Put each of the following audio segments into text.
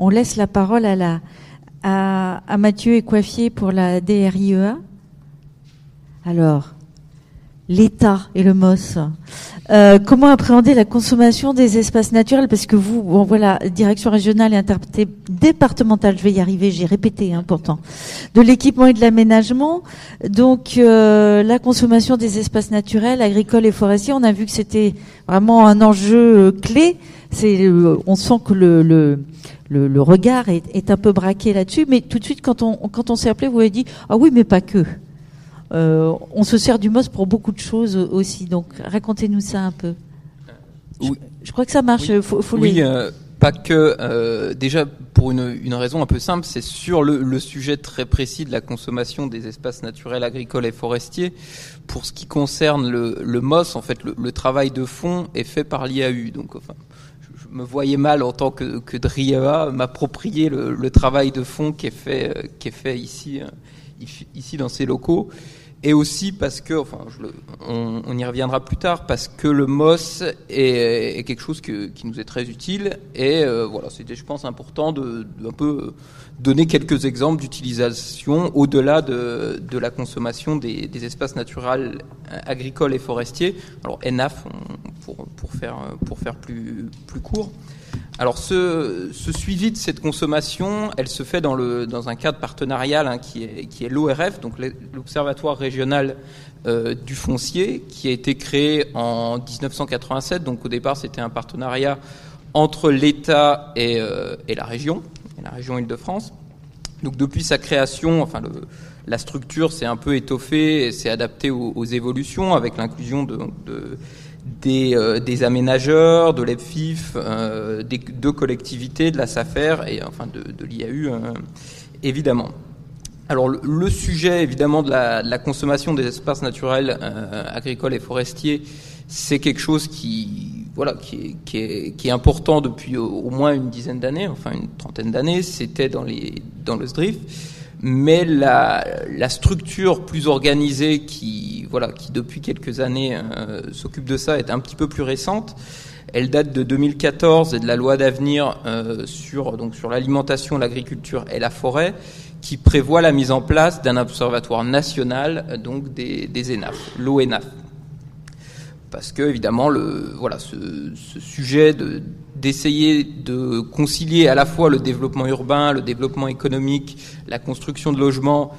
on laisse la parole à, la, à, Mathieu Écoiffier pour la DRIEA. Alors, l'État et le MOS. Euh, comment appréhender la consommation des espaces naturels? Parce que vous, bon voilà, direction régionale et départementale, je vais y arriver, j'ai répété hein, pourtant, de l'équipement et de l'aménagement. Donc euh, la consommation des espaces naturels, agricoles et forestiers, on a vu que c'était vraiment un enjeu euh, clé. C'est, on sent que le, le le, regard est, est, un peu braqué là-dessus, mais tout de suite, quand on, quand on s'est appelé, vous avez dit Ah oui, mais pas que. Euh, on se sert du MOS pour beaucoup de choses aussi. Donc racontez-nous ça un peu. Je, crois que ça marche. Oui, faut, oui euh, pas que. Euh, déjà pour une, raison un peu simple, c'est sur le, sujet très précis de la consommation des espaces naturels, agricoles et forestiers. Pour ce qui concerne le, MOS, en fait, le, travail de fond est fait par l'IAU. Donc, enfin, me voyais mal en tant que, que DRIEA m'approprier le, travail de fond qui est fait, qui est fait ici, ici dans ces locaux. Et aussi parce que, enfin, je le, on, on, y reviendra plus tard, parce que le MOS est, est quelque chose que, qui nous est très utile, et euh, voilà, c'était, je pense, important de, de, un peu donner quelques exemples d'utilisation au-delà de, de, la consommation des, espaces naturels agricoles et forestiers. Alors, ENAF, pour, pour, faire, pour faire plus, plus court. Alors ce, suivi de cette consommation, elle se fait dans, le, dans un cadre partenarial hein, qui est, qui est l'ORF, donc l'Observatoire régional euh, du foncier, qui a été créé en 1987. Donc au départ, c'était un partenariat entre l'État et, euh, et, la région, la région Île-de-France. Donc depuis sa création, enfin la structure s'est un peu étoffée et s'est adaptée aux, évolutions avec l'inclusion de, euh, des aménageurs, de l'EPFIF, euh, des, de collectivités, de la SAFER et enfin de, l'IAU, euh, évidemment. Alors le, sujet évidemment de la, consommation des espaces naturels agricoles et forestiers, c'est quelque chose qui voilà qui est, qui est, qui est important depuis au, moins une dizaine d'années, enfin une trentaine d'années. C'était dans les dans le SDRIF mais la, la, structure plus organisée qui, voilà, qui depuis quelques années euh, s'occupe de ça est un petit peu plus récente. Elle date de 2014 et de la loi d'avenir euh, sur donc sur l'alimentation, l'agriculture et la forêt, qui prévoit la mise en place d'un observatoire national donc des, des ENAF, l'ONAF parce que évidemment le voilà ce, ce sujet de d'essayer de concilier à la fois le développement urbain, le développement économique, la construction de logements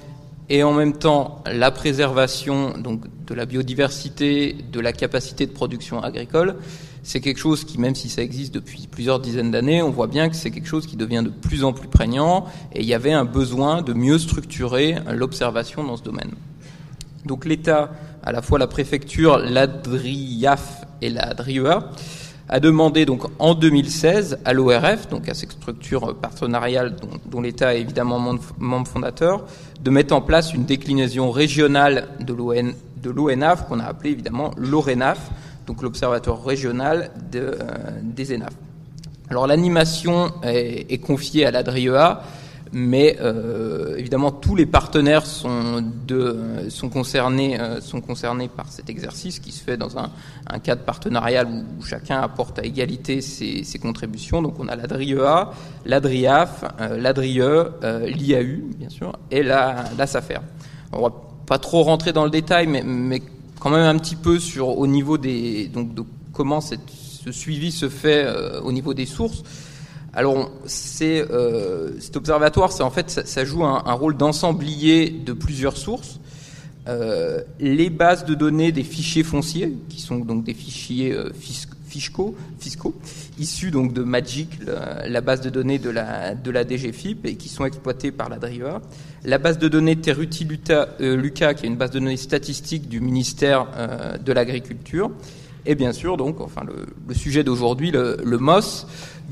et en même temps la préservation donc de la biodiversité, de la capacité de production agricole, c'est quelque chose qui même si ça existe depuis plusieurs dizaines d'années, on voit bien que c'est quelque chose qui devient de plus en plus prégnant et il y avait un besoin de mieux structurer l'observation dans ce domaine. Donc l'État à la fois la préfecture, l'ADRIAF et la DRIEA, a demandé donc en 2016 à l'ORF, donc à cette structure partenariale dont, l'État est évidemment membre fondateur, de mettre en place une déclinaison régionale de l'ONAF qu'on a appelé évidemment l'ORENAF, donc l'Observatoire régional euh, des ENAF. Alors l'animation est, confiée à la DRIEA, mais euh, évidemment tous les partenaires sont, de, sont, concernés, euh, sont concernés par cet exercice qui se fait dans un, un cadre partenarial où, chacun apporte à égalité ses, ses, contributions. Donc on a l'ADRIEA, l'ADRIAF, euh, l'ADRIE, euh, l'IAU bien sûr, et la, la SAFER. On va pas trop rentrer dans le détail, mais, mais quand même un petit peu sur au niveau des donc de comment cette, ce suivi se fait euh, au niveau des sources. Alors, c'est, euh, cet observatoire, c'est en fait, ça, ça joue un, un rôle d'ensemblier de plusieurs sources. Euh, les bases de données des fichiers fonciers, qui sont donc des fichiers euh, fiscaux, fiscaux, issus donc de Magic, la, base de données de la, de la DGFIP, et qui sont exploités par la DRIVA. La base de données Teruti euh, qui est une base de données statistique du ministère euh, de l'Agriculture. Et bien sûr, donc, enfin, le, sujet d'aujourd'hui, le, MOS,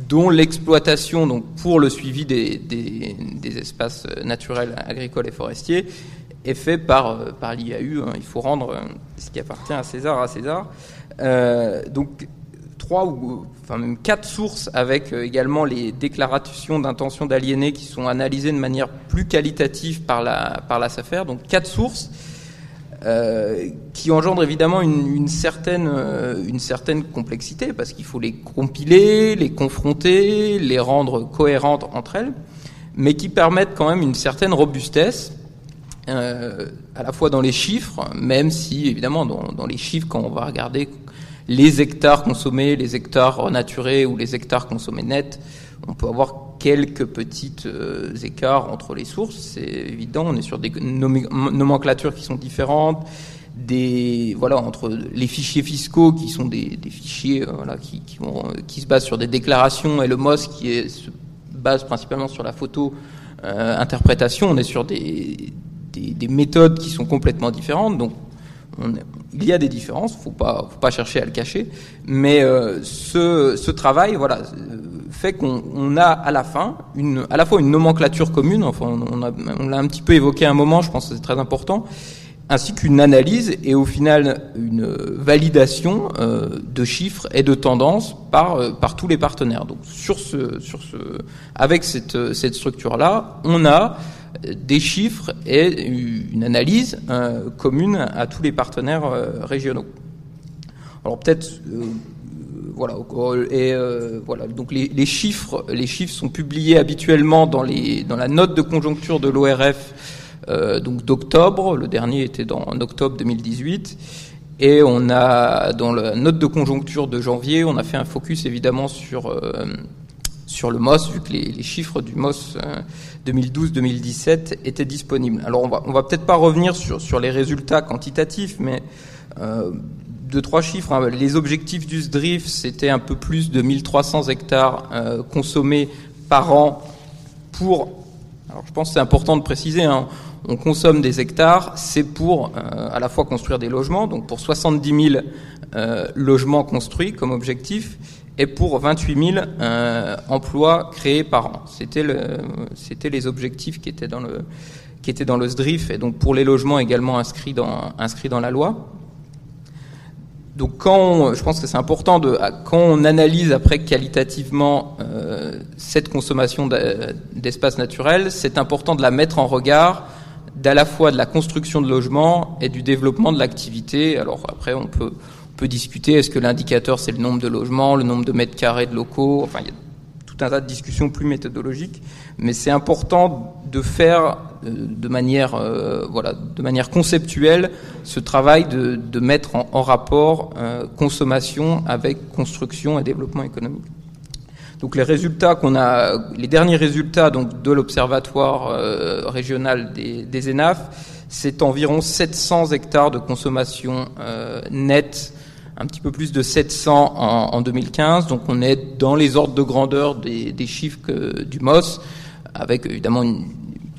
dont l'exploitation donc pour le suivi des, des, espaces naturels, agricoles et forestiers est fait par, par l'IAU. Hein. Il faut rendre ce qui appartient à César à César. Euh, donc trois ou enfin même quatre sources avec euh, également les déclarations d'intention d'aliéner qui sont analysées de manière plus qualitative par la par la SAFER. Donc quatre sources euh, qui engendre évidemment une, une certaine, euh, une certaine complexité, parce qu'il faut les compiler, les confronter, les rendre cohérentes entre elles, mais qui permettent quand même une certaine robustesse, euh, à la fois dans les chiffres, même si évidemment dans, dans, les chiffres, quand on va regarder les hectares consommés, les hectares naturés ou les hectares consommés nets, on peut avoir quelques petites euh, écarts entre les sources, c'est évident. On est sur des nomenclatures qui sont différentes, des voilà entre les fichiers fiscaux qui sont des, fichiers euh, voilà qui, se basent sur des déclarations et le MOS qui se base principalement sur la photo euh, interprétation. On est sur des, des, des, méthodes qui sont complètement différentes. Donc on, il y a des différences, faut pas faut pas chercher à le cacher, mais euh, ce, ce travail voilà fait qu'on a à la fin une, à la fois une nomenclature commune, enfin on, l'a un petit peu évoqué à un moment, je pense que c'est très important, ainsi qu'une analyse et au final une validation euh, de chiffres et de tendances par euh, par tous les partenaires. Donc sur ce sur ce avec cette cette structure là, on a des chiffres et une analyse euh, commune à tous les partenaires euh, régionaux. Alors peut-être euh, voilà et euh, voilà. Donc les, chiffres les chiffres sont publiés habituellement dans la note de conjoncture de l'ORF euh, donc d'octobre. Le dernier était en octobre 2018 et on a dans la note de conjoncture de janvier on a fait un focus évidemment sur euh, le MOS vu que les, chiffres du MOS 2012-2017 étaient disponibles. Alors on va va peut-être pas revenir sur sur les résultats quantitatifs mais deux, trois chiffres. Hein. Les objectifs du SDRIF, c'était un peu plus de 1300 hectares euh, consommés par an pour. Alors, je pense que c'est important de préciser. Hein, on consomme des hectares, c'est pour euh, à la fois construire des logements, donc pour 70 000 euh, logements construits comme objectif, et pour 28 000 euh, emplois créés par an. C'était les objectifs qui étaient dans le, qui étaient dans le SDRIF, et donc pour les logements également inscrits dans, inscrits dans la loi. Donc quand je pense que c'est important de quand on analyse après qualitativement euh, cette consommation d'espace naturel, c'est important de la mettre en regard d'à la fois de la construction de logements et du développement de l'activité. Alors après on peut on peut discuter est-ce que l'indicateur c'est le nombre de logements, le nombre de mètres carrés de locaux, enfin il y a tout un tas de discussions plus méthodologiques, mais c'est important de faire euh, de manière, euh, voilà, de manière conceptuelle ce travail de, de mettre en, en rapport euh, consommation avec construction et développement économique. Donc les résultats qu'on a, les derniers résultats donc de l'observatoire euh, régional des, des ENAF, c'est environ 700 hectares de consommation euh, nette, un petit peu plus de 700 en, en, 2015. Donc on est dans les ordres de grandeur des, des chiffres que, du MOS, avec évidemment une,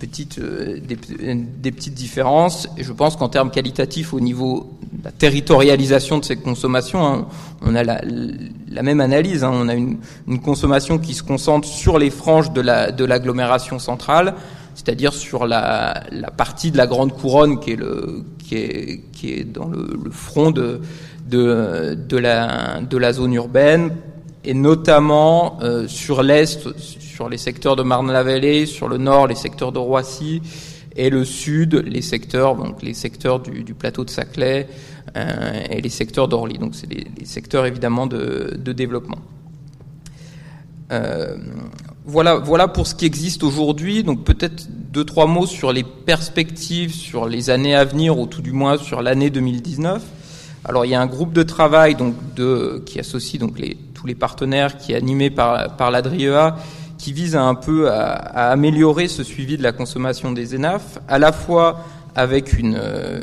petites, euh, des, petites différences. Et je pense qu'en termes qualitatifs, au niveau de la territorialisation de ces consommations, hein, on a la, même analyse. Hein. On a une, consommation qui se concentre sur les franges de l'agglomération centrale, c'est-à-dire sur la, partie de la grande couronne qui est, dans le, front de la zone urbaine, et notamment euh, sur l'est, sur les secteurs de Marne-la-Vallée, sur le nord, les secteurs de Roissy, et le sud, les secteurs, donc les secteurs du, du plateau de Saclay euh, et les secteurs d'Orly. Donc c'est les, les, secteurs évidemment de, de développement. Euh, voilà, voilà pour ce qui existe aujourd'hui. Donc peut-être deux trois mots sur les perspectives, sur les années à venir, ou tout du moins sur l'année 2019. Alors il y a un groupe de travail donc de qui associe donc les, tous les partenaires, qui est animé par par l'ADRIEA qui vise un peu à, à, améliorer ce suivi de la consommation des ENAF, à la fois avec une, euh,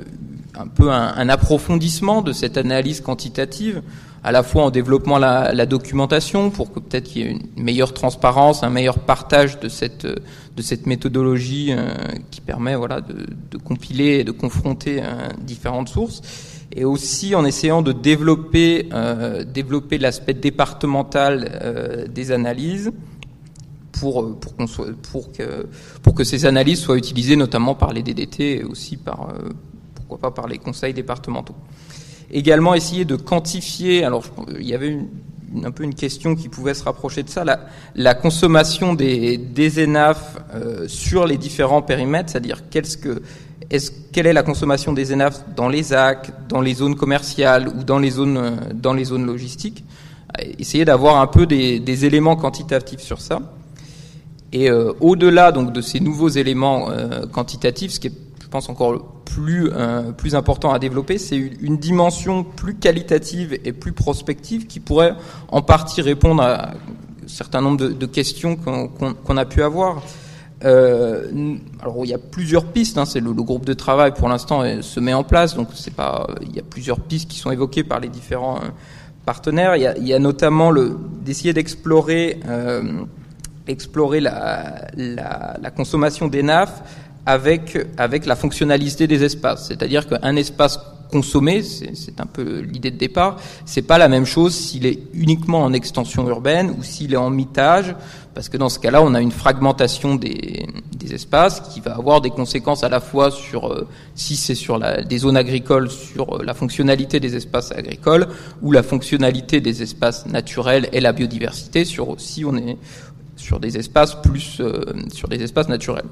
un peu un, un, approfondissement de cette analyse quantitative, à la fois en développant la, la documentation pour que peut-être qu'il y ait une meilleure transparence, un meilleur partage de cette, de cette méthodologie euh, qui permet voilà, de, de, compiler et de confronter euh, différentes sources, et aussi en essayant de développer, euh, développer l'aspect départemental euh, des analyses, pour, pour, qu'on soit, pour, que, pour que ces analyses soient utilisées notamment par les DDT et aussi par, euh, pourquoi pas par les conseils départementaux. Également essayer de quantifier, alors il y avait une, une, un peu une question qui pouvait se rapprocher de ça, la, la consommation des, des ENAF euh, sur les différents périmètres, c'est-à-dire qu'est-ce que est-ce, quelle est la consommation des ENAF dans les AC, dans les zones commerciales ou dans les zones, dans les zones logistiques? Essayer d'avoir un peu des, des, éléments quantitatifs sur ça. Et euh, au-delà donc de ces nouveaux éléments euh, quantitatifs, ce qui est, je pense, encore plus euh, plus important à développer, c'est une, dimension plus qualitative et plus prospective qui pourrait en partie répondre à un certain nombre de, de questions qu'on qu a pu avoir. Euh, alors il y a plusieurs pistes. Hein, c'est le, le, groupe de travail pour l'instant se met en place, donc c'est pas. Il y a plusieurs pistes qui sont évoquées par les différents euh, partenaires. Il y a, il y a notamment le d'essayer d'explorer euh, explorer la, la, la consommation des NAF avec avec la fonctionnalité des espaces. C'est-à-dire qu'un espace consommé, c'est un peu l'idée de départ, c'est pas la même chose s'il est uniquement en extension urbaine ou s'il est en mitage, parce que dans ce cas-là, on a une fragmentation des, espaces qui va avoir des conséquences à la fois sur, euh, si c'est sur la, des zones agricoles, sur euh, la fonctionnalité des espaces agricoles, ou la fonctionnalité des espaces naturels et la biodiversité, sur si on est sur des espaces plus euh, sur des espaces naturels.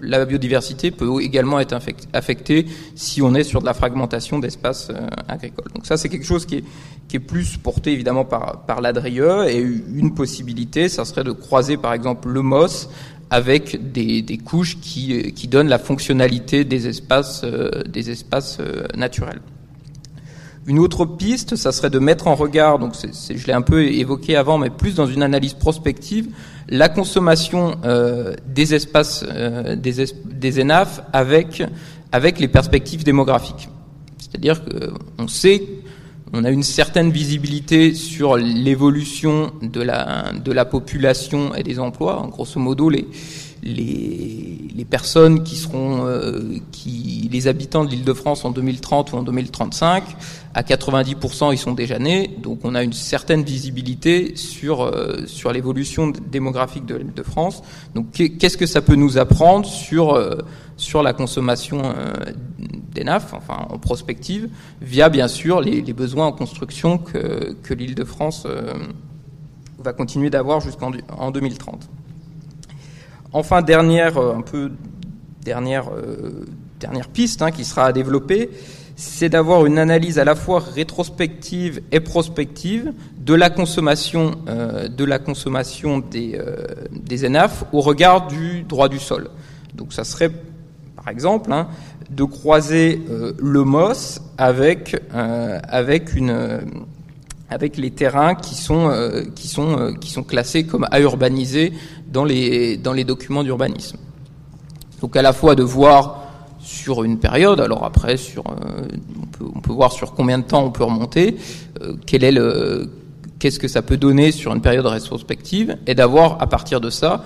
La, biodiversité peut également être affectée si on est sur de la fragmentation d'espaces euh, agricoles. Donc ça c'est quelque chose qui est, qui est plus porté évidemment par, par l'ADRIE et une possibilité, ça serait de croiser par exemple le MOS avec des, des couches qui, qui donnent la fonctionnalité des espaces, euh, des espaces naturels. Une autre piste, ça serait de mettre en regard, donc je l'ai un peu évoqué avant, mais plus dans une analyse prospective, la consommation euh, des espaces euh, des, es des ENAF avec, les perspectives démographiques. C'est-à-dire qu'on sait, on a une certaine visibilité sur l'évolution de la, population et des emplois. Grosso modo, les, personnes qui seront, euh, qui, les habitants de l'Île-de-France en 2030 ou en 2035, à 90% ils sont déjà nés, donc on a une certaine visibilité sur euh, sur l'évolution démographique de l'Île-de-France. Donc qu'est-ce que ça peut nous apprendre sur euh, sur la consommation euh, des NAF, enfin en prospective, via bien sûr les, les besoins en construction que que l'Île-de-France euh, va continuer d'avoir jusqu'en en 2030. Enfin, dernière, euh, un peu dernière, euh, dernière piste hein, qui sera à développer, c'est d'avoir une analyse à la fois rétrospective et prospective de la consommation, euh, de la consommation des, euh, des ENAF au regard du droit du sol. Donc, ça serait, par exemple, hein, de croiser euh, le MOS avec, euh, avec une avec les terrains qui sont euh, qui sont euh, qui sont classés comme à urbaniser dans les dans les documents d'urbanisme. Donc à la fois de voir sur une période, alors après sur euh, on, peut, on peut voir sur combien de temps on peut remonter, euh, quel est le qu'est-ce que ça peut donner sur une période rétrospective et d'avoir à partir de ça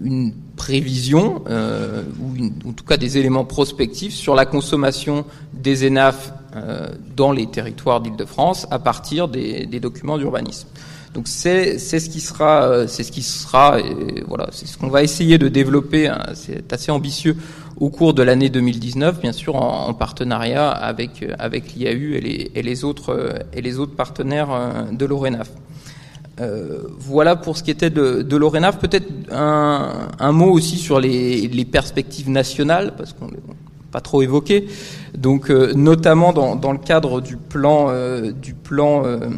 une prévision euh, ou une, en tout cas des éléments prospectifs sur la consommation des ENAF euh, dans les territoires d'Île-de-France à partir des, des documents d'urbanisme. Donc c'est ce qui sera, euh, c'est ce qui sera, et voilà, c'est ce qu'on va essayer de développer. Hein, c'est assez ambitieux au cours de l'année 2019, bien sûr en, en, partenariat avec avec l'IAU et les, et les autres et les autres partenaires euh, de l'ORENAF. Euh, voilà pour ce qui était de, de l'ORENAF. Peut-être un, un, mot aussi sur les, les perspectives nationales, parce qu'on pas trop évoqué. Donc, euh, notamment dans, dans, le cadre du plan, euh, du plan euh,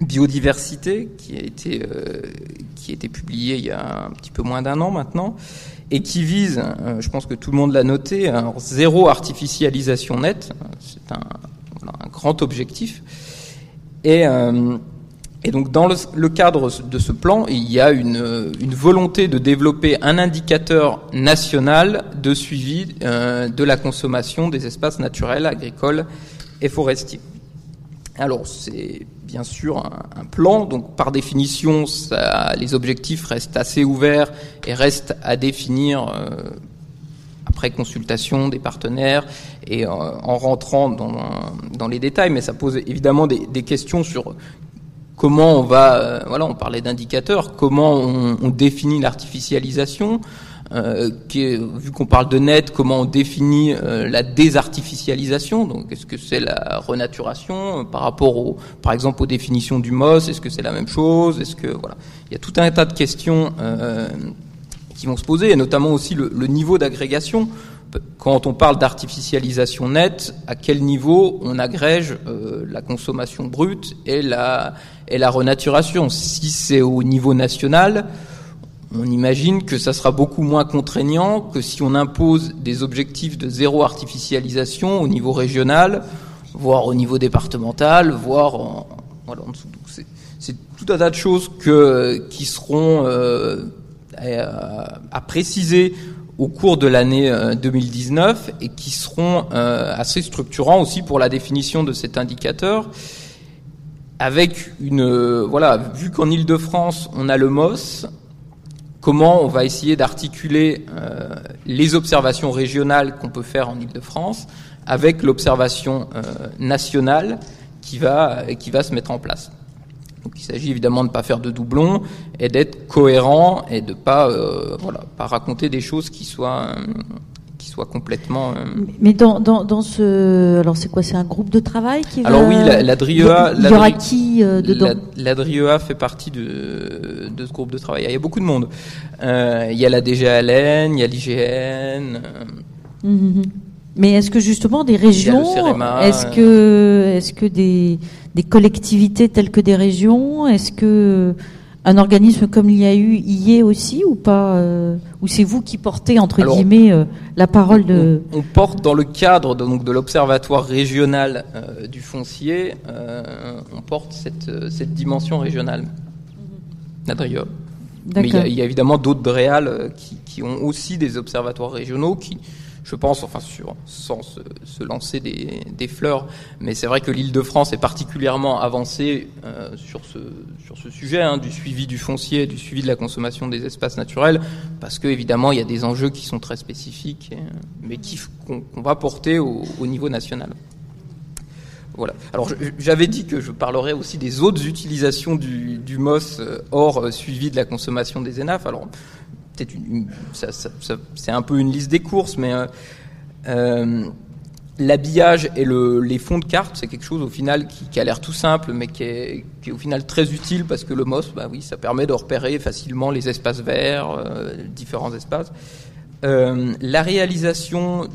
biodiversité qui a été euh, qui a été publié il y a un petit peu moins d'un an maintenant et qui vise, euh, je pense que tout le monde l'a noté, un zéro artificialisation nette. C'est un, grand objectif. Et et donc, dans le, le, cadre de ce plan, il y a une, une, volonté de développer un indicateur national de suivi euh, de la consommation des espaces naturels, agricoles et forestiers. Alors, c'est bien sûr un, plan, donc par définition, les objectifs restent assez ouverts et restent à définir euh, après consultation des partenaires et euh, en rentrant dans, les détails, mais ça pose évidemment des, questions sur comment on va, euh, voilà, on parlait d'indicateurs, comment on définit l'artificialisation, euh, vu qu'on parle de net, comment on définit euh, la désartificialisation, donc est-ce que c'est la renaturation euh, par rapport au, par exemple aux définitions du MOS, est-ce que c'est la même chose, est-ce que voilà, il y a tout un tas de questions euh, qui vont se poser, et notamment aussi le, le niveau d'agrégation. Quand on parle d'artificialisation nette, à quel niveau on agrège la consommation brute et la, et la renaturation? Si c'est au niveau national, on imagine que ça sera beaucoup moins contraignant que si on impose des objectifs de zéro artificialisation au niveau régional, voire au niveau départemental, voire en, voilà, en dessous. C'est tout un tas de choses qui seront euh, à préciser au cours de l'année 2019 euh, et qui seront euh, assez structurants aussi pour la définition de cet indicateur. Avec une voilà, vu qu'en Île-de-France on a le MOS, comment on va essayer d'articuler les observations régionales qu'on peut faire en Île-de-France avec l'observation nationale qui va se mettre en place. Donc il s'agit évidemment de ne pas faire de doublons et d'être cohérent et de pas euh, pas raconter des choses qui soient euh, qui soient complètement. Euh, Mais dans, dans, dans ce alors c'est quoi c'est un groupe de travail qui va... Alors oui la, la DRIEA. Il y, aura qui dedans La, DRIEA fait partie de de ce groupe de travail. Il y a beaucoup de monde. il y a la DGALN, il y a l'IGN. Mmh, mmh. Mais est-ce que justement des régions, est-ce que est-ce que des des collectivités telles que des régions Est-ce que un organisme comme il y a eu y est aussi ou pas euh, Ou c'est vous qui portez entre guillemets euh, la parole de on, porte dans le cadre de, donc de l'observatoire régional euh, du foncier, on porte cette, cette dimension régionale. Nadria. Mais il y, a évidemment d'autres DREAL qui, qui, ont aussi des observatoires régionaux qui, je pense, enfin sur, sans se, lancer des, fleurs, mais c'est vrai que l'île de France est particulièrement avancée euh, sur, ce, sur ce sujet hein, du suivi du foncier, du suivi de la consommation des espaces naturels, parce que évidemment il y a des enjeux qui sont très spécifiques, mais qui qu'on va porter au, niveau national. Voilà. Alors j'avais dit que je parlerais aussi des autres utilisations du, du MOS euh, hors euh, suivi de la consommation des ENAF. Alors c'est un peu une liste des courses, mais euh, euh, l'habillage et le, les fonds de cartes, c'est quelque chose au final qui, a l'air tout simple, mais qui est, qui est, au final très utile parce que le MOS, bah oui, ça permet de repérer facilement les espaces verts, euh, différents espaces. Euh, la réalisation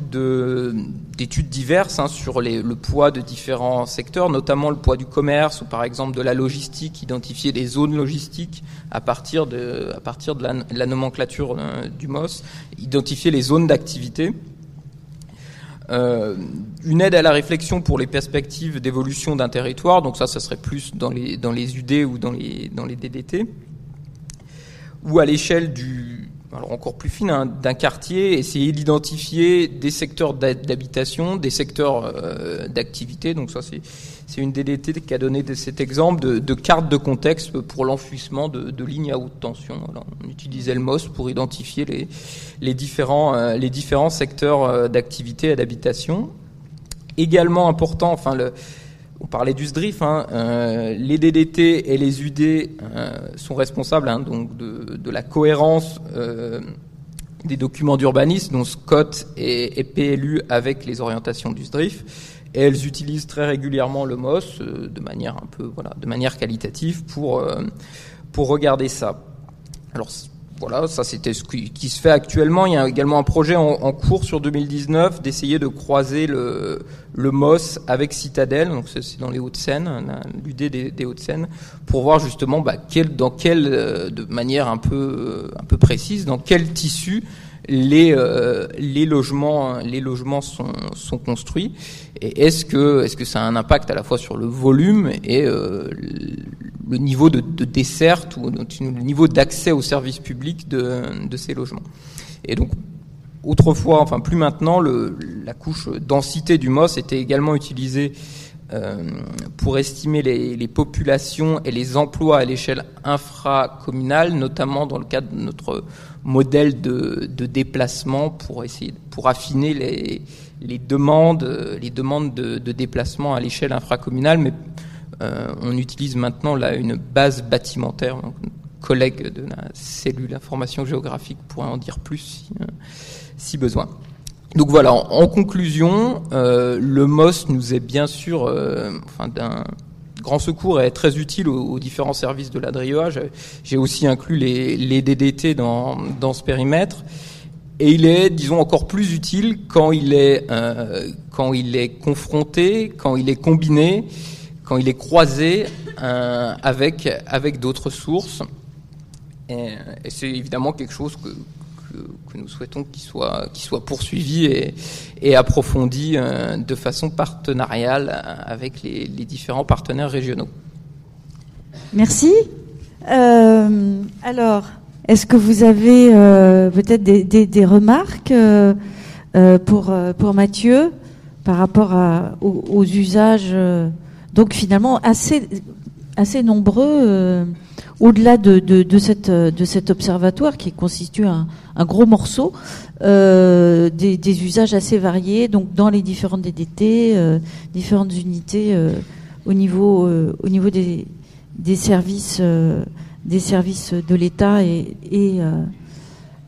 d'études diverses hein, sur le poids de différents secteurs, notamment le poids du commerce ou par exemple de la logistique, identifier des zones logistiques à partir de, la, nomenclature euh, du MOS, identifier les zones d'activité. Euh, une aide à la réflexion pour les perspectives d'évolution d'un territoire, donc ça, ça serait plus dans les, dans UD ou dans les, dans les DDT, ou à l'échelle du, alors encore plus fine, hein, d'un quartier, essayer d'identifier des secteurs d'habitation, des secteurs euh, d'activité. Donc ça, c'est une DDT qui a donné cet exemple de, de carte de contexte pour l'enfouissement de, de, lignes à haute tension. on utilisait le MOS pour identifier les, les, différents, euh, les différents secteurs euh, d'activité et d'habitation. Également important, enfin le, on parlait du SDRIF, hein, euh, les DDT et les UD euh, sont responsables hein, donc de, la cohérence euh, des documents d'urbanisme, dont SCOT et, PLU avec les orientations du SDRIF. Et elles utilisent très régulièrement le MOS de manière un peu, voilà, de manière qualitative pour pour regarder ça. Alors voilà, ça c'était ce qui, se fait actuellement. Il y a également un projet en, cours sur 2019 d'essayer de croiser le, le MOS avec Citadel, donc c'est dans les Hauts-de-Seine, l'UD des, des Hauts-de-Seine, pour voir justement bah, quel, dans quelle, euh, de manière un peu, un peu précise, dans quel tissu les, euh, les logements, les logements sont, sont construits. Et est-ce que, est-ce que ça a un impact à la fois sur le volume et euh, le niveau de, de desserte ou le niveau d'accès aux services publics de, ces logements. Et donc, autrefois, enfin plus maintenant, la couche densité du MOS était également utilisée euh, pour estimer les, populations et les emplois à l'échelle infracommunale, notamment dans le cadre de notre modèle de, déplacement pour essayer pour affiner les, demandes les demandes de, déplacement à l'échelle infracommunale, mais on utilise maintenant là une base bâtimentaire. Donc, collègue de la cellule information géographique pourrait en dire plus si, euh, besoin. Donc voilà, en, conclusion, euh, le MOS nous est bien sûr enfin, d'un grand secours et très utile aux, différents services de l'ADRIEA. J'ai aussi inclus les, DDT dans, ce périmètre. et il est, disons, encore plus utile quand il est, euh, quand il est confronté, quand il est combiné, quand il est croisé euh, avec, avec d'autres sources. Et, c'est évidemment quelque chose que, que, nous souhaitons qu'il soit, qu'il soit poursuivi et, approfondi euh, de façon partenariale avec les, différents partenaires régionaux. Merci. Euh, alors, est-ce que vous avez euh, peut-être des, remarques euh, euh pour, euh, pour Mathieu par rapport à, aux, usages, euh, donc finalement assez, assez nombreux, au-delà de, de, de, cette, de cet observatoire qui constitue un, un gros morceau, des, des, usages assez variés, donc dans les différentes DDT, différentes unités au, niveau, au niveau des, des services des services de l'État et, et euh,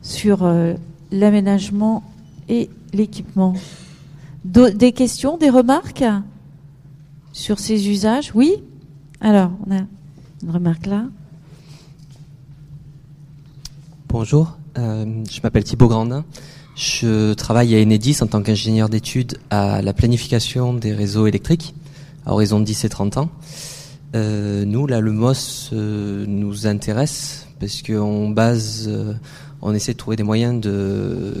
sur euh, l'aménagement et l'équipement. Des questions, des remarques? Sur ces usages Oui Alors, on a une remarque là. Bonjour, euh, je m'appelle Thibaut Grandin. Je travaille à Enedis en tant qu'ingénieur d'études à la planification des réseaux électriques à horizon de 10 et 30 ans. Euh, nous, là, le MOS euh, nous intéresse parce qu'on base, on essaie de trouver des moyens de,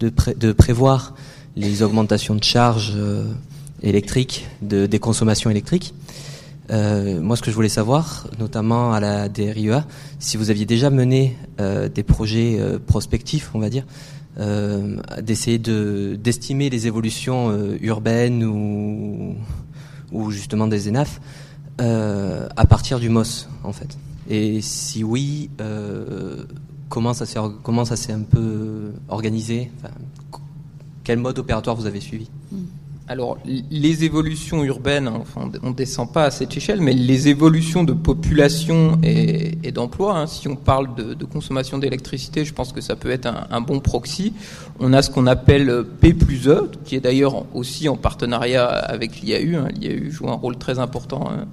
de prévoir les augmentations de charges euh, électriques, de, des consommations électriques. Euh, moi, ce que je voulais savoir, notamment à la DRIEA, si vous aviez déjà mené des projets prospectifs, on va dire, d'essayer de d'estimer les évolutions urbaines ou, ou justement des ENAF euh, à partir du MOS, en fait Et si oui, euh, comment ça s'est comment ça s'est un peu organisé? Quel mode opératoire vous avez suivi? Hmm. Alors, les évolutions urbaines, enfin, on ne descend pas à cette échelle, mais les évolutions de population et, d'emploi, hein, si on parle de, consommation d'électricité, je pense que ça peut être un, bon proxy. On a ce qu'on appelle P plus E, qui est d'ailleurs aussi en partenariat avec l'IAU. Hein. L'IAU joue un rôle très important hein,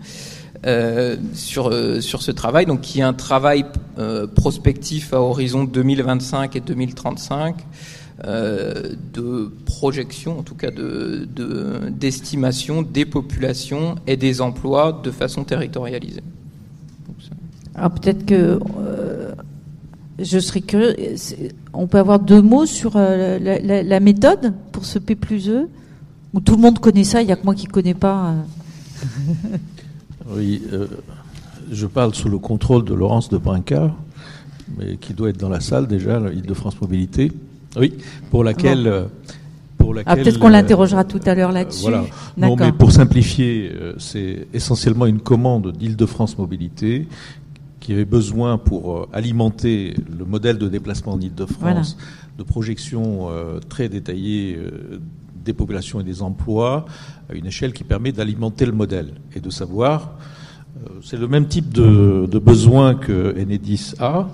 euh, sur, euh, sur ce travail, donc qui est un travail euh, prospectif à horizon 2025 et 2035 euh, de projection, en tout cas de, d'estimation de, des populations et des emplois de façon territorialisée. Alors peut-être que euh, je serais curieux, on peut avoir deux mots sur euh, la, la, la, méthode pour ce P plus E, où tout le monde connaît ça, il n'y a que moi qui ne connais pas. Euh. oui, je parle sous le contrôle de Laurence de Brincard, mais qui doit être dans la salle déjà, Île-de-France Mobilité. Oui, pour laquelle. Euh, pour laquelle ah, peut-être qu'on l'interrogera tout à l'heure là-dessus. Voilà. Non, mais pour simplifier, euh, c'est essentiellement une commande d'Île-de-France Mobilité qui avait besoin pour euh, alimenter le modèle de déplacement en Île-de-France voilà. de projections très détaillées des populations et des emplois à une échelle qui permet d'alimenter le modèle et de savoir. c'est le même type de, de besoin que Enedis a,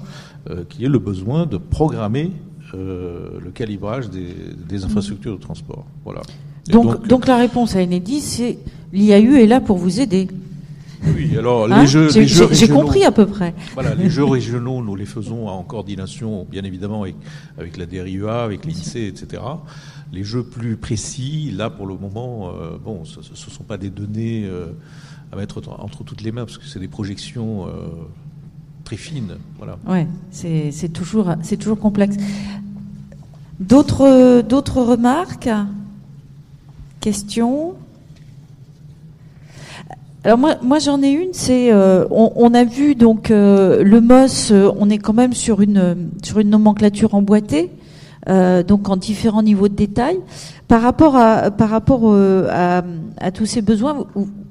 qui est le besoin de programmer euh, le calibrage des, des, infrastructures de transport. Voilà. Donc, donc, donc, la réponse à Enedis, c'est l'IAU est là pour vous aider. Oui, alors hein les jeux, les jeux j'ai compris à peu près. Voilà, les jeux régionaux, nous les faisons en coordination, bien évidemment, avec, avec la DRIEA, avec l'INSEE, etc. Les jeux plus précis, là pour le moment, euh, bon, ce ne sont pas des données euh, à mettre entre toutes les mains, parce que c'est des projections euh, très c'est toujours, complexe. D'autres, remarques, questions? Alors moi, moi j'en ai une. C'est, euh, on, on, a vu donc euh, le MOS. Euh, on est quand même sur une sur une nomenclature emboîtée, euh, donc en différents niveaux de détail. Par rapport à par rapport euh, à, à, tous ces besoins,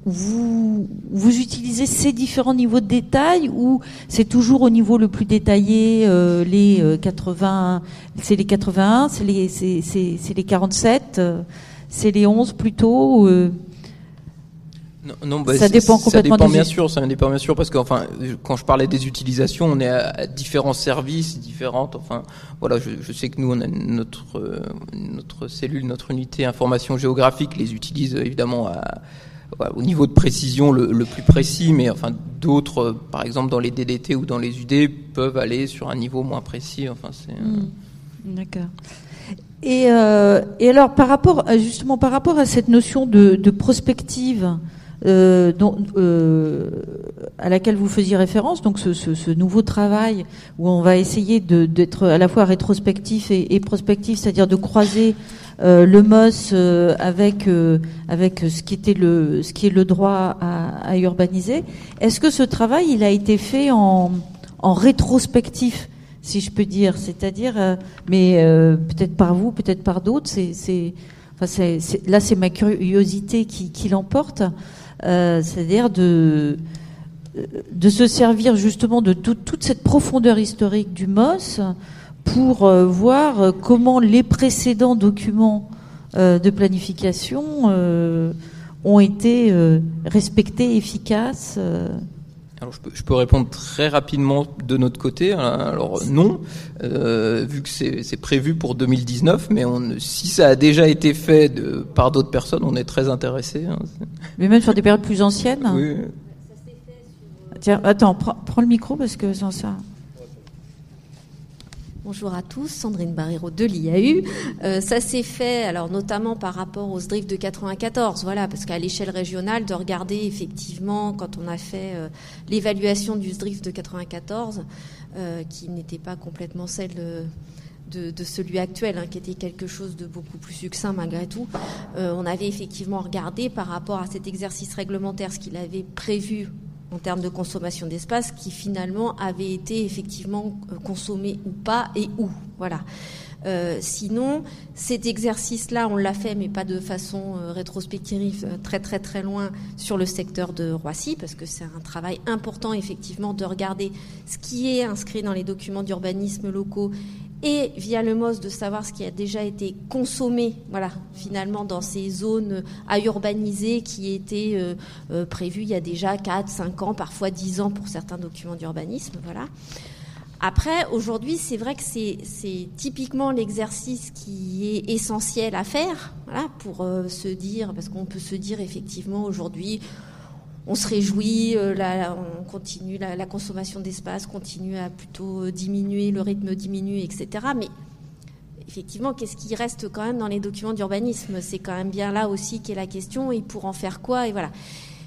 vous, vous utilisez ces différents niveaux de détail ou c'est toujours au niveau le plus détaillé euh, les 80 euh, c'est les 81 c'est les c'est, les 47 euh, c'est les 11 plutôt non, non bah ça dépend complètement. Ça dépend bien sûr, ça dépend bien sûr parce que enfin, quand je parlais des utilisations, on est à, à différents services, différentes. Enfin, voilà, je, je, sais que nous, on a notre notre cellule, notre unité information géographique, les utilise évidemment à au niveau de précision le, le plus précis, mais enfin d'autres, par exemple dans les DDT ou dans les UD, peuvent aller sur un niveau moins précis. Enfin, c'est. Mmh. D'accord. Et, euh, et, alors, par rapport, justement, par rapport à cette notion de, de prospective euh, dont, euh, à laquelle vous faisiez référence, donc ce, ce, ce, nouveau travail où on va essayer d'être à la fois rétrospectif et, et prospectif, c'est-à-dire de croiser euh, le MOS euh, avec euh, avec ce qui était le ce qui est le droit à, à urbaniser. Est-ce que ce travail il a été fait en en rétrospectif si je peux dire, c'est-à-dire, euh, mais peut-être par vous, peut-être par d'autres. C'est, là, c'est ma curiosité qui, qui l'emporte, euh, c'est-à-dire de se servir justement de tout, toute cette profondeur historique du MOS pour voir comment les précédents documents de planification ont été respectés, efficaces. Alors je peux, je peux, répondre très rapidement de notre côté. Hein. Alors non, euh, vu que c'est prévu pour 2019, mais on, si ça a déjà été fait de, par d'autres personnes, on est très intéressé. Hein. Mais même sur des périodes plus anciennes. Oui. Tiens, attends, prends, prends, le micro parce que sans ça. Bonjour à tous, Sandrine Barrero de l'IAU. Euh, ça s'est fait, alors notamment par rapport au SDRIF de 94, voilà, parce qu'à l'échelle régionale, de regarder effectivement quand on a fait euh, l'évaluation du SDRIF de 94, euh, qui n'était pas complètement celle de, celui actuel, hein, qui était quelque chose de beaucoup plus succinct malgré tout. On avait effectivement regardé par rapport à cet exercice réglementaire ce qu'il avait prévu en termes de consommation d'espace qui finalement avait été effectivement euh, consommé ou pas et où. Voilà. Euh, sinon, cet exercice-là, on l'a fait, mais pas de façon euh, rétrospective, très très très loin sur le secteur de Roissy, parce que c'est un travail important effectivement de regarder ce qui est inscrit dans les documents d'urbanisme locaux et via le MOS de savoir ce qui a déjà été consommé, voilà, finalement dans ces zones à urbaniser qui étaient euh, euh, prévues il y a déjà 4, 5 ans, parfois 10 ans pour certains documents d'urbanisme, voilà. Après, aujourd'hui, c'est vrai que c'est typiquement l'exercice qui est essentiel à faire, voilà, pour euh, se dire, parce qu'on peut se dire effectivement aujourd'hui, on se réjouit, euh, la, consommation d'espace continue à plutôt diminuer, le rythme diminue, etc. Mais effectivement, qu'est-ce qui reste quand même dans les documents d'urbanisme? C'est quand même bien là aussi qu'est la question, et pour en faire quoi Et voilà.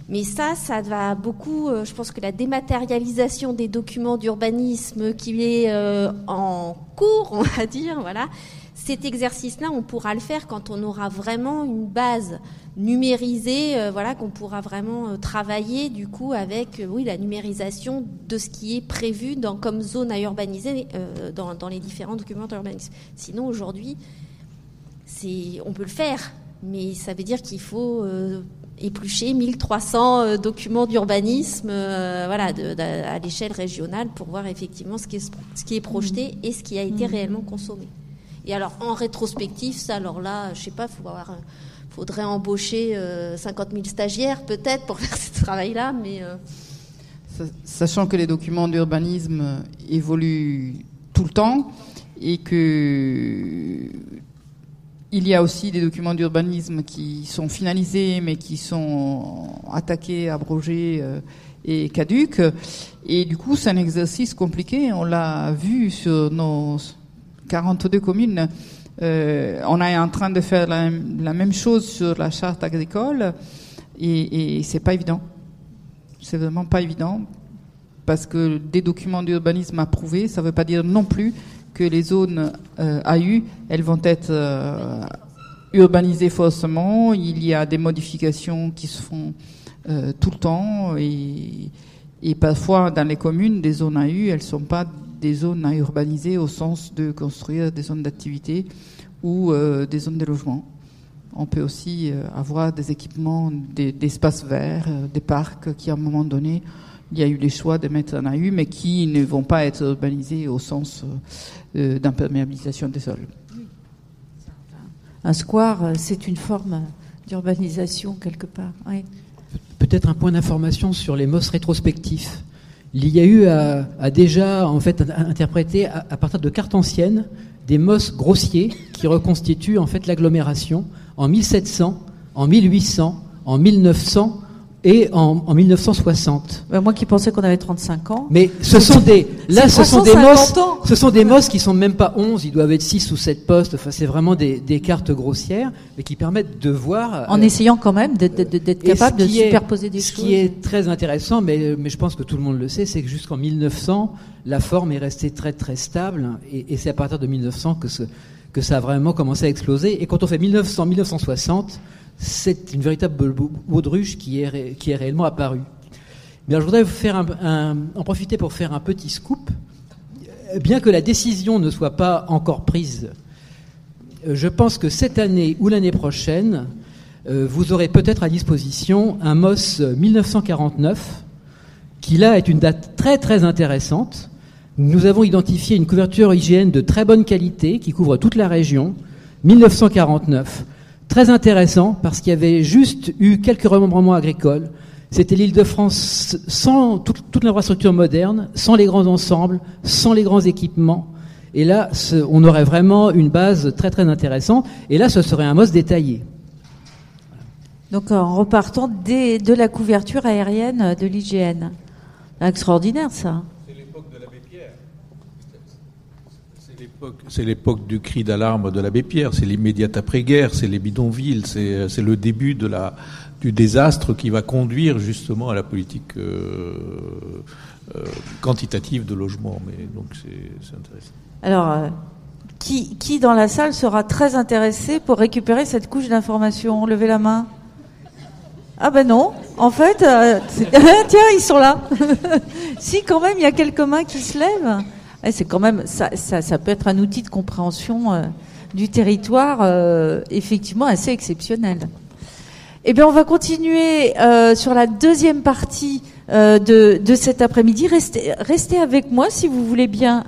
Mais ça, ça va beaucoup. Euh, je pense que la dématérialisation des documents d'urbanisme qui est euh, en cours, on va dire, voilà. Cet exercice-là, on pourra le faire quand on aura vraiment une base numérisée, euh, voilà, qu'on pourra vraiment euh, travailler du coup avec, euh, oui, la numérisation de ce qui est prévu dans, comme zone à urbaniser euh, dans, dans, les différents documents d'urbanisme. Sinon, aujourd'hui, on peut le faire, mais ça veut dire qu'il faut éplucher 1300 euh, documents d'urbanisme euh, voilà, de, de, à l'échelle régionale pour voir effectivement ce qui est, ce qui est projeté et ce qui a été mmh. réellement consommé. Et alors en rétrospectif, ça, alors là, je sais pas, faut faudrait embaucher euh, 50 000 stagiaires peut-être pour faire ce travail-là, mais euh... sachant que les documents d'urbanisme évoluent tout le temps et que il y a aussi des documents d'urbanisme qui sont finalisés mais qui sont attaqués, abrogés euh, et caduques. Et du coup, c'est un exercice compliqué. On l'a vu sur nos 42 communes. Euh, on est en train de faire la, même chose sur la charte agricole et, c'est pas évident. C'est vraiment pas évident parce que des documents d'urbanisme approuvés, ça ne veut pas dire non plus que les zones euh, AU, elles vont être euh, urbanisées faussement. Il y a des modifications qui se font tout le temps et, et, parfois dans les communes, des zones AU, elles sont pas des zones à urbaniser au sens de construire des zones d'activité ou euh, des zones de logement. On peut aussi euh, avoir des équipements, d'espaces verts, euh, des parcs qui à un moment donné il y a eu les choix de mettre en AU, mais qui ne vont pas être urbanisés au sens euh, d'imperméabilisation des sols. Un square, c'est une forme d'urbanisation quelque part. Oui. Peut-être un point d'information sur les MOS rétrospectifs. L'IAU a, a, déjà en fait interprété à, à, partir de cartes anciennes des MOS grossiers qui reconstituent en fait l'agglomération en 1700, en 1800, en 1900 et en, en 1960. Ben, moi qui pensais qu'on avait 35 ans. Mais ce sont des, là, ce sont des 350 mosses, ce sont des mosses qui sont même pas 11, ils doivent être 6 ou 7 postes. Enfin, c'est vraiment des, des cartes grossières, mais qui permettent de voir. En euh, essayant quand même d'être capable ce de est- superposer des Ce choses. qui est très intéressant, mais, mais je pense que tout le monde le sait, c'est que jusqu'en 1900, la forme est restée très très stable, et, et c'est à partir de 1900 que, ce- que ça a vraiment commencé à exploser. Et quand on fait 1900-1960, c'est une véritable bau- baudruche qui est, qui est réellement apparue. Alors, je voudrais vous faire en profiter pour faire un petit scoop. Euh, Bien que la décision ne soit pas encore prise, euh, je pense que cette année ou l'année prochaine, euh, vous aurez peut-être à disposition un MOS 1949, qui là est une date très très intéressante. Nous avons identifié une couverture IGN de très bonne qualité qui couvre toute la région, 1949. Très intéressant parce qu'il y avait juste eu quelques remembrements agricoles. C'était l'île de France sans toute, l'infrastructure moderne, sans les grands ensembles, sans les grands équipements. Et là, on aurait vraiment une base très très intéressante. Et là, ce serait un MOS détaillé. Donc en repartant de la couverture aérienne de l'IGN. Extraordinaire ça. C'est l'époque de l'abbé Pierre. C'est l'époque- du cri d'alarme de l'abbé Pierre, c'est l'immédiate après-guerre, c'est les bidonvilles, c'est c'est le début du désastre qui va conduire justement à la politique euh, euh, quantitative de logement. Mais donc c'est intéressant. Alors, euh, qui, qui dans la salle sera très intéressé pour récupérer cette couche d'information? Levez la main. Ah ben non, en fait, euh, tiens, ils sont là. si quand même, il y a quelques mains qui se lèvent. C'est quand même, ça, ça, ça peut être un outil de compréhension euh, du territoire, euh, effectivement assez exceptionnel. Eh bien, on va continuer euh, sur la deuxième partie euh, de, de cet après-midi. Restez, restez avec moi si vous voulez bien.